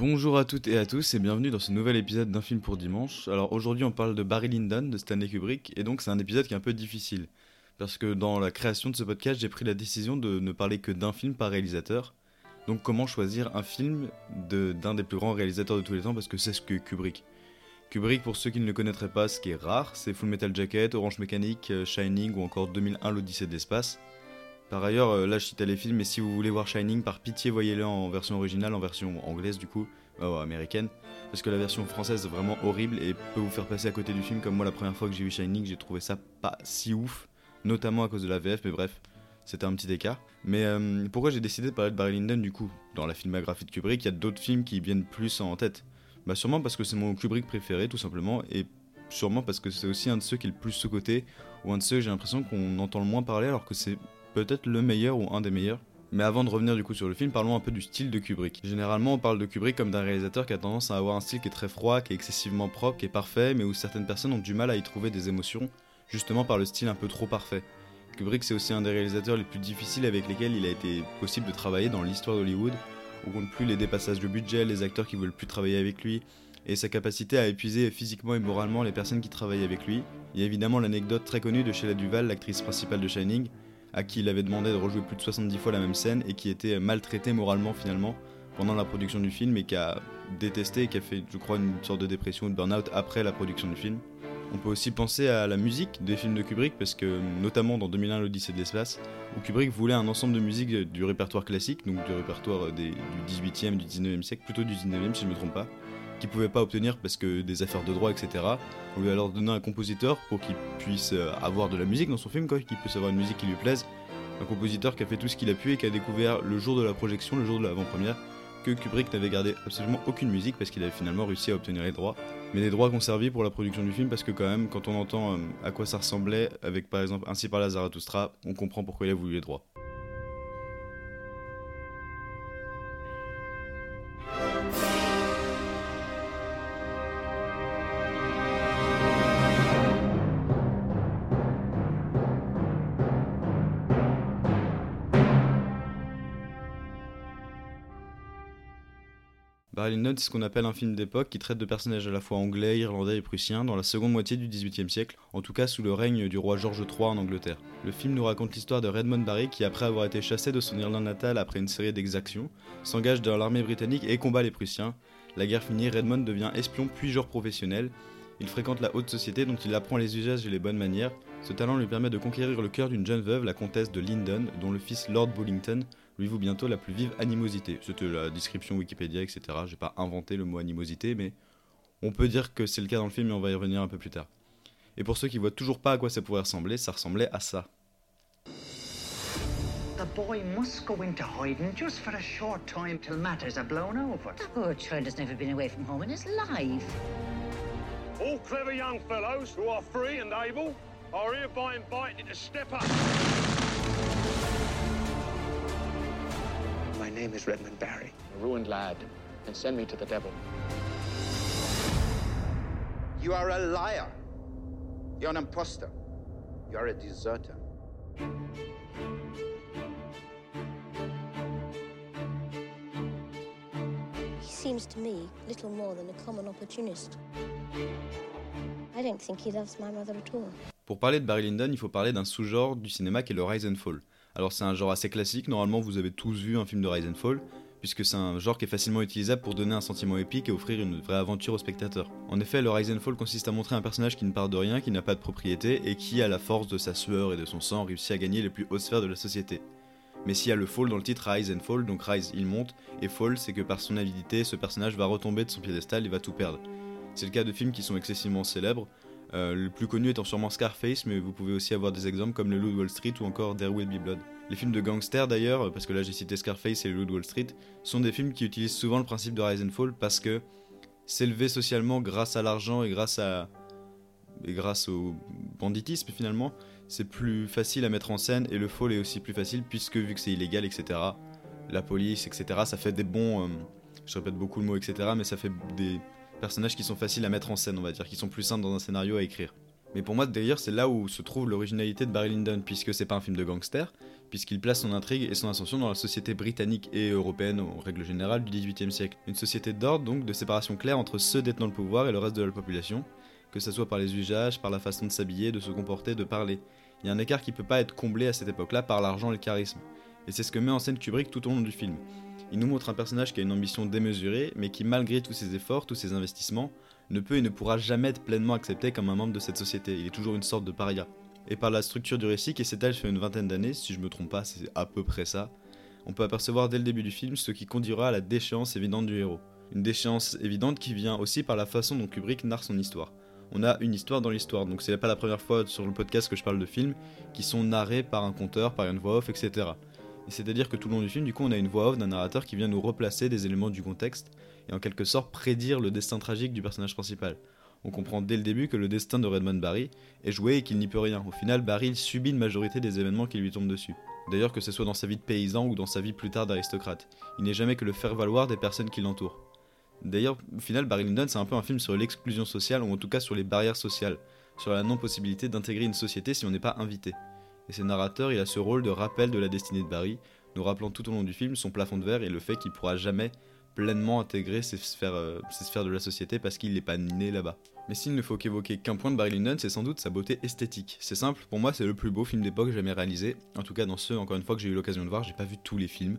Bonjour à toutes et à tous et bienvenue dans ce nouvel épisode d'un film pour dimanche. Alors aujourd'hui on parle de Barry Lyndon de Stanley Kubrick et donc c'est un épisode qui est un peu difficile parce que dans la création de ce podcast j'ai pris la décision de ne parler que d'un film par réalisateur. Donc comment choisir un film d'un des plus grands réalisateurs de tous les temps? Parce que c'est ce que Kubrick. Kubrick pour ceux qui ne le connaîtraient pas ce qui est rare c'est Full Metal Jacket, Orange Mécanique, euh, Shining ou encore 2001 l'Odyssée de l'espace. Par ailleurs, euh, là je cite les films, mais si vous voulez voir Shining, par pitié voyez-le en version originale, en version anglaise du coup, euh, américaine, parce que la version française est vraiment horrible et peut vous faire passer à côté du film, comme moi la première fois que j'ai vu Shining, j'ai trouvé ça pas si ouf, notamment à cause de la VF, mais bref, c'était un petit écart. Mais euh, pourquoi j'ai décidé de parler de Barry Lyndon du coup? Dans la filmographie de Kubrick, il y a d'autres films qui viennent plus en tête. Bah sûrement parce que c'est mon Kubrick préféré tout simplement, et sûrement parce que c'est aussi un de ceux qui est le plus sous-côté, ou un de ceux j'ai l'impression qu'on entend le moins parler alors que c'est peut-être le meilleur ou un des meilleurs. Mais avant de revenir du coup sur le film, parlons un peu du style de Kubrick. Généralement, on parle de Kubrick comme d'un réalisateur qui a tendance à avoir un style qui est très froid, qui est excessivement propre, qui est parfait, mais où certaines personnes ont du mal à y trouver des émotions, justement par le style un peu trop parfait. Kubrick, c'est aussi un des réalisateurs les plus difficiles avec lesquels il a été possible de travailler dans l'histoire d'Hollywood, où compte plus les dépassages de budget, les acteurs qui veulent plus travailler avec lui, et sa capacité à épuiser physiquement et moralement les personnes qui travaillent avec lui. Il y a évidemment l'anecdote très connue de Sheila Duval, l'actrice principale de Shining, à qui il avait demandé de rejouer plus de 70 fois la même scène et qui était maltraité moralement finalement pendant la production du film et qui a détesté et qui a fait, je crois, une sorte de dépression ou de burn-out après la production du film. On peut aussi penser à la musique des films de Kubrick, parce que notamment dans 2001 l'Odyssée de l'espace, où Kubrick voulait un ensemble de musique du répertoire classique, donc du répertoire du 18e, du 19e siècle, plutôt du 19e si je ne me trompe pas, qu'il pouvait pas obtenir parce que des affaires de droit, etc. On lui a alors donné un compositeur pour qu'il puisse avoir de la musique dans son film, quoi, qu'il puisse avoir une musique qui lui plaise. Un compositeur qui a fait tout ce qu'il a pu et qui a découvert le jour de la projection, le jour de l'avant-première, que Kubrick n'avait gardé absolument aucune musique parce qu'il avait finalement réussi à obtenir les droits. Mais des droits conservés pour la production du film parce que quand même, quand on entend à quoi ça ressemblait avec par exemple Ainsi par la Zarathustra, on comprend pourquoi il a voulu les droits. Barry Lyndon, c'est ce qu'on appelle un film d'époque qui traite de personnages à la fois anglais, irlandais et prussiens dans la seconde moitié du XVIIIe siècle, en tout cas sous le règne du roi George III en Angleterre. Le film nous raconte l'histoire de Redmond Barry qui, après avoir été chassé de son Irlande natale après une série d'exactions, s'engage dans l'armée britannique et combat les Prussiens. La guerre finie, Redmond devient espion puis joueur professionnel. Il fréquente la haute société dont il apprend les usages et les bonnes manières. Ce talent lui permet de conquérir le cœur d'une jeune veuve, la comtesse de Lyndon, dont le fils Lord Bullington lui vaut bientôt la plus vive animosité. C'était la description Wikipédia, etc. J'ai pas inventé le mot animosité, mais on peut dire que c'est le cas dans le film et on va y revenir un peu plus tard. Et pour ceux qui voient toujours pas à quoi ça pourrait ressembler, ça ressemblait à ça. The boy must go into hiding just for a short time till matters are blown over. The poor child has never been away from home in his life. All clever young fellows who are free and able are hereby invited to step up. My name is Redmond Barry. A ruined lad, and send me to the devil. You are a liar. You're an impostor. You're a deserter. He seems to me little more than a common opportunist. I don't think he loves my mother at all. Pour parler de Barry Lyndon, il faut parler d'un sous-genre du cinéma qui est le rise and fall. Alors c'est un genre assez classique, normalement vous avez tous vu un film de rise and fall, puisque c'est un genre qui est facilement utilisable pour donner un sentiment épique et offrir une vraie aventure au spectateur. En effet, le rise and fall consiste à montrer un personnage qui ne part de rien, qui n'a pas de propriété, et qui, à la force de sa sueur et de son sang, réussit à gagner les plus hautes sphères de la société. Mais s'il y a le fall dans le titre Rise and Fall, donc Rise il monte, et Fall c'est que par son avidité, ce personnage va retomber de son piédestal et va tout perdre. C'est le cas de films qui sont excessivement célèbres, Euh, le plus connu étant sûrement Scarface, mais vous pouvez aussi avoir des exemples comme Le Loup de Wall Street ou encore There Will Be Blood. Les films de gangsters d'ailleurs, parce que là j'ai cité Scarface et Le Loup Wall Street, sont des films qui utilisent souvent le principe de rise and fall parce que s'élever socialement grâce à l'argent et grâce à grâce au banditisme finalement, c'est plus facile à mettre en scène et le fall est aussi plus facile puisque vu que c'est illégal, etc. La police, etc. Ça fait des bons, euh, je répète beaucoup le mot, etc. Mais ça fait des personnages qui sont faciles à mettre en scène, on va dire, qui sont plus simples dans un scénario à écrire. Mais pour moi, d'ailleurs, c'est là où se trouve l'originalité de Barry Lyndon, puisque c'est pas un film de gangster, puisqu'il place son intrigue et son ascension dans la société britannique et européenne, en règle générale, du XVIIIe siècle. Une société d'ordre, donc, de séparation claire entre ceux détenant le pouvoir et le reste de la population, que ce soit par les usages, par la façon de s'habiller, de se comporter, de parler. Il y a un écart qui peut pas être comblé à cette époque-là par l'argent et le charisme. Et c'est ce que met en scène Kubrick tout au long du film. Il nous montre un personnage qui a une ambition démesurée, mais qui, malgré tous ses efforts, tous ses investissements, ne peut et ne pourra jamais être pleinement accepté comme un membre de cette société. Il est toujours une sorte de paria. Et par la structure du récit qui s'étale sur une vingtaine d'années, si je me trompe pas, c'est à peu près ça, on peut apercevoir dès le début du film ce qui conduira à la déchéance évidente du héros. Une déchéance évidente qui vient aussi par la façon dont Kubrick narre son histoire. On a une histoire dans l'histoire, donc c'est pas la première fois sur le podcast que je parle de films qui sont narrés par un conteur, par une voix off, etc c'est-à-dire que tout le long du film, du coup, on a une voix off d'un narrateur qui vient nous replacer des éléments du contexte et en quelque sorte prédire le destin tragique du personnage principal. On comprend dès le début que le destin de Redmond Barry est joué et qu'il n'y peut rien. Au final, Barry subit une majorité des événements qui lui tombent dessus. D'ailleurs, que ce soit dans sa vie de paysan ou dans sa vie plus tard d'aristocrate, il n'est jamais que le faire-valoir des personnes qui l'entourent. D'ailleurs, au final, Barry Lyndon, c'est un peu un film sur l'exclusion sociale, ou en tout cas sur les barrières sociales, sur la non-possibilité d'intégrer une société si on n'est pas invité et ce narrateur, il a ce rôle de rappel de la destinée de Barry, nous rappelant tout au long du film son plafond de verre et le fait qu'il pourra jamais pleinement intégrer euh, ces sphères de la société parce qu'il n'est pas né là-bas. Mais s'il ne faut qu'évoquer qu'un point de Barry Lyndon, c'est sans doute sa beauté esthétique. C'est simple, pour moi c'est le plus beau film d'époque jamais réalisé. En tout cas dans ceux, encore une fois, que j'ai eu l'occasion de voir, j'ai pas vu tous les films.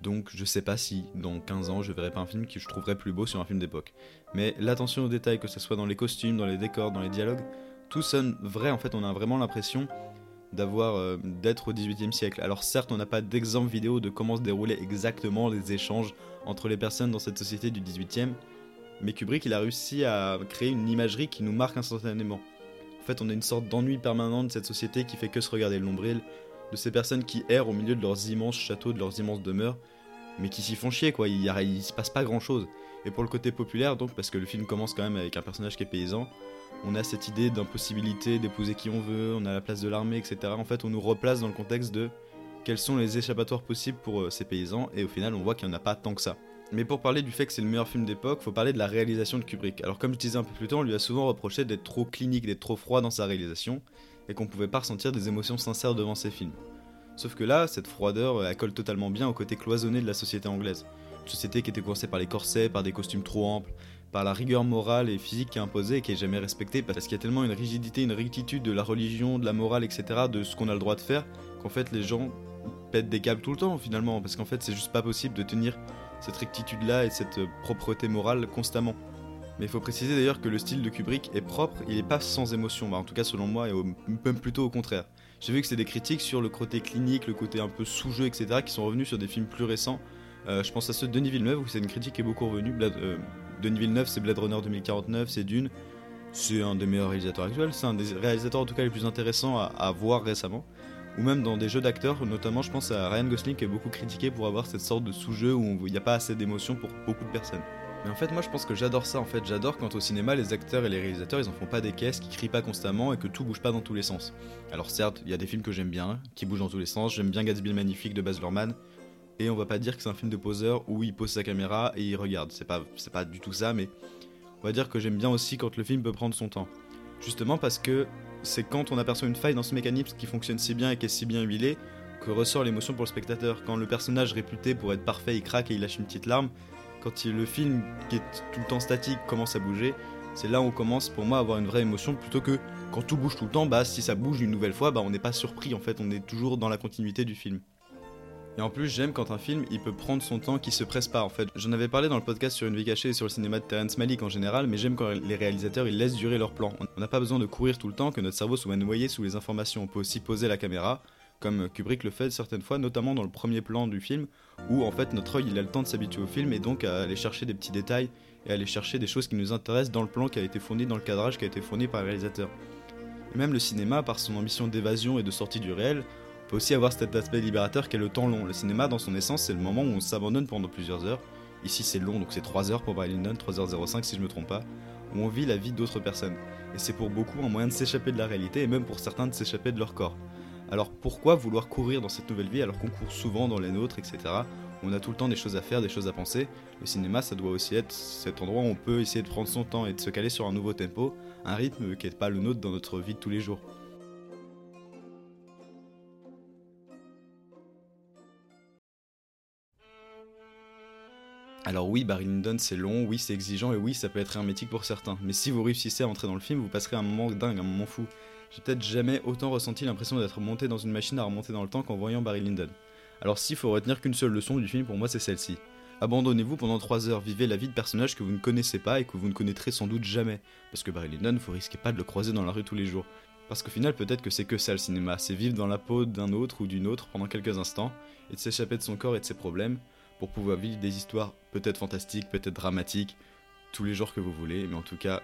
Donc je sais pas si dans 15 ans je verrai pas un film que je trouverais plus beau sur un film d'époque. Mais l'attention aux détails, que ce soit dans les costumes, dans les décors, dans les dialogues, tout sonne vrai en fait, on a vraiment l'impression d'avoir euh, d'être au XVIIIe siècle. Alors certes, on n'a pas d'exemple vidéo de comment se déroulaient exactement les échanges entre les personnes dans cette société du XVIIIe, mais Kubrick il a réussi à créer une imagerie qui nous marque instantanément. En fait, on a une sorte d'ennui permanent de cette société qui fait que se regarder le nombril, de ces personnes qui errent au milieu de leurs immenses châteaux, de leurs immenses demeures, mais qui s'y font chier quoi, il, y il se passe pas grand chose. Et pour le côté populaire, donc, parce que le film commence quand même avec un personnage qui est paysan, on a cette idée d'impossibilité d'épouser qui on veut, on a la place de l'armée, etc. En fait, on nous replace dans le contexte de quels sont les échappatoires possibles pour euh, ces paysans, et au final, on voit qu'il n'y en a pas tant que ça. Mais pour parler du fait que c'est le meilleur film d'époque, faut parler de la réalisation de Kubrick. Alors comme je disais un peu plus tôt, on lui a souvent reproché d'être trop clinique, d'être trop froid dans sa réalisation, et qu'on pouvait pas ressentir des émotions sincères devant ses films. Sauf que là, cette froideur, elle colle totalement bien au côté cloisonné de la société anglaise. Une société qui était coincée par les corsets, par des costumes trop amples, par la rigueur morale et physique qui est imposée et qui est jamais respectée parce qu'il y a tellement une rigidité, une rectitude de la religion, de la morale, etc., de ce qu'on a le droit de faire, qu'en fait les gens pètent des câbles tout le temps finalement, parce qu'en fait c'est juste pas possible de tenir cette rectitude-là et cette propreté morale constamment. Mais il faut préciser d'ailleurs que le style de Kubrick est propre, il est pas sans émotion, bah, en tout cas selon moi, et même plutôt au contraire. J'ai vu que c'est des critiques sur le côté clinique, le côté un peu sous-jeu, etc., qui sont revenus sur des films plus récents. Euh, je pense à ceux de Denis Villeneuve où c'est une critique qui est beaucoup revenue. Euh, Denis Villeneuve, c'est Blade Runner 2049, c'est Dune. C'est un des meilleurs réalisateurs actuels, c'est un des réalisateurs en tout cas les plus intéressants à, voir récemment. Ou même dans des jeux d'acteurs, notamment je pense à Ryan Gosling qui est beaucoup critiqué pour avoir cette sorte de sous-jeu où il n'y a pas assez d'émotion pour beaucoup de personnes. Mais en fait, moi je pense que j'adore ça en fait. J'adore quand au cinéma les acteurs et les réalisateurs ils en font pas des caisses, qui crient pas constamment et que tout bouge pas dans tous les sens. Alors certes, il y a des films que j'aime bien, qui bougent dans tous les sens. J'aime bien Gatsby le Magnifique de Baz Luhrmann. Et on va pas dire que c'est un film de poseur où il pose sa caméra et il regarde. C'est pas, c'est pas du tout ça, mais on va dire que j'aime bien aussi quand le film peut prendre son temps. Justement parce que c'est quand on aperçoit une faille dans ce mécanisme qui fonctionne si bien et qui est si bien huilé que ressort l'émotion pour le spectateur. Quand le personnage réputé pour être parfait il craque et il lâche une petite larme, quand le film qui est tout le temps statique commence à bouger, c'est là où on commence pour moi à avoir une vraie émotion plutôt que quand tout bouge tout le temps, bah si ça bouge une nouvelle fois, bah on n'est pas surpris en fait, on est toujours dans la continuité du film. Et en plus, j'aime quand un film, il peut prendre son temps, qui se presse pas en fait. J'en avais parlé dans le podcast sur Une vie cachée et sur le cinéma de Terrence Malick en général, mais j'aime quand les réalisateurs, ils laissent durer leur plan. On n'a pas besoin de courir tout le temps, que notre cerveau soit noyé sous les informations. On peut aussi poser la caméra, comme Kubrick le fait certaines fois, notamment dans le premier plan du film, où en fait notre œil il a le temps de s'habituer au film et donc à aller chercher des petits détails et aller chercher des choses qui nous intéressent dans le plan qui a été fourni, dans le cadrage qui a été fourni par le réalisateur. Et même le cinéma, par son ambition d'évasion et de sortie du réel, peut aussi avoir cet aspect libérateur qu'est le temps long. Le cinéma, dans son essence, c'est le moment où on s'abandonne pendant plusieurs heures. Ici, c'est long, donc c'est 3 heures pour Barry Lyndon, 3h05 si je me trompe pas, où on vit la vie d'autres personnes. Et c'est pour beaucoup un moyen de s'échapper de la réalité et même pour certains de s'échapper de leur corps. Alors pourquoi vouloir courir dans cette nouvelle vie alors qu'on court souvent dans les nôtres, etc. On a tout le temps des choses à faire, des choses à penser. Le cinéma, ça doit aussi être cet endroit où on peut essayer de prendre son temps et de se caler sur un nouveau tempo, un rythme qui n'est pas le nôtre dans notre vie de tous les jours. Alors oui, Barry Lyndon c'est long, oui c'est exigeant et oui ça peut être hermétique pour certains, mais si vous réussissez à entrer dans le film, vous passerez un moment dingue, un moment fou. J'ai peut-être jamais autant ressenti l'impression d'être monté dans une machine à remonter dans le temps qu'en voyant Barry Lyndon. Alors s'il faut retenir qu'une seule leçon du film pour moi c'est celle-ci. Abandonnez-vous pendant 3 heures, vivez la vie de personnages que vous ne connaissez pas et que vous ne connaîtrez sans doute jamais. Parce que Barry Lyndon, vous risquez pas de le croiser dans la rue tous les jours. Parce qu'au final, peut-être que c'est que ça le cinéma, c'est vivre dans la peau d'un autre ou d'une autre pendant quelques instants, et de s'échapper de son corps et de ses problèmes, pour pouvoir vivre des histoires peut-être fantastiques, peut-être dramatiques, tous les jours que vous voulez, mais en tout cas,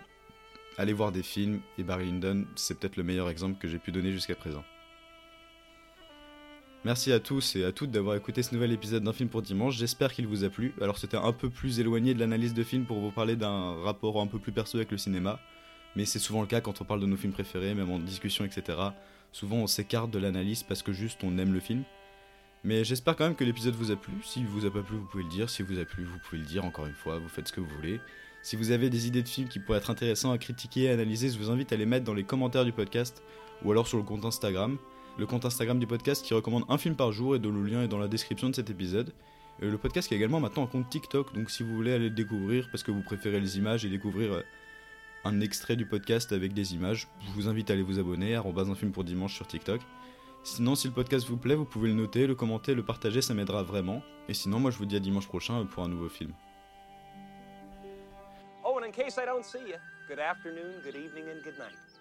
allez voir des films, et Barry Lyndon, c'est peut-être le meilleur exemple que j'ai pu donner jusqu'à présent. Merci à tous et à toutes d'avoir écouté ce nouvel épisode d'un film pour dimanche, j'espère qu'il vous a plu. Alors c'était un peu plus éloigné de l'analyse de film pour vous parler d'un rapport un peu plus perso avec le cinéma, mais c'est souvent le cas quand on parle de nos films préférés, même en discussion, etc. Souvent on s'écarte de l'analyse parce que juste on aime le film. Mais j'espère quand même que l'épisode vous a plu. Si vous a pas plu, vous pouvez le dire. Si vous a plu, vous pouvez le dire encore une fois. Vous faites ce que vous voulez. Si vous avez des idées de films qui pourraient être intéressants à critiquer et analyser, je vous invite à les mettre dans les commentaires du podcast ou alors sur le compte Instagram. Le compte Instagram du podcast qui recommande un film par jour et dont le lien est dans la description de cet épisode. Le podcast qui a également maintenant un compte TikTok, donc si vous voulez aller le découvrir parce que vous préférez les images et découvrir euh, un extrait du podcast avec des images, je vous invite à aller vous abonner à un film pour dimanche sur TikTok. Sinon, si le podcast vous plaît, vous pouvez le noter, le commenter, le partager, ça m'aidera vraiment. Et sinon, moi je vous dis à dimanche prochain pour un nouveau film. Oh, and in case I don't see you, good afternoon, good evening, and good night.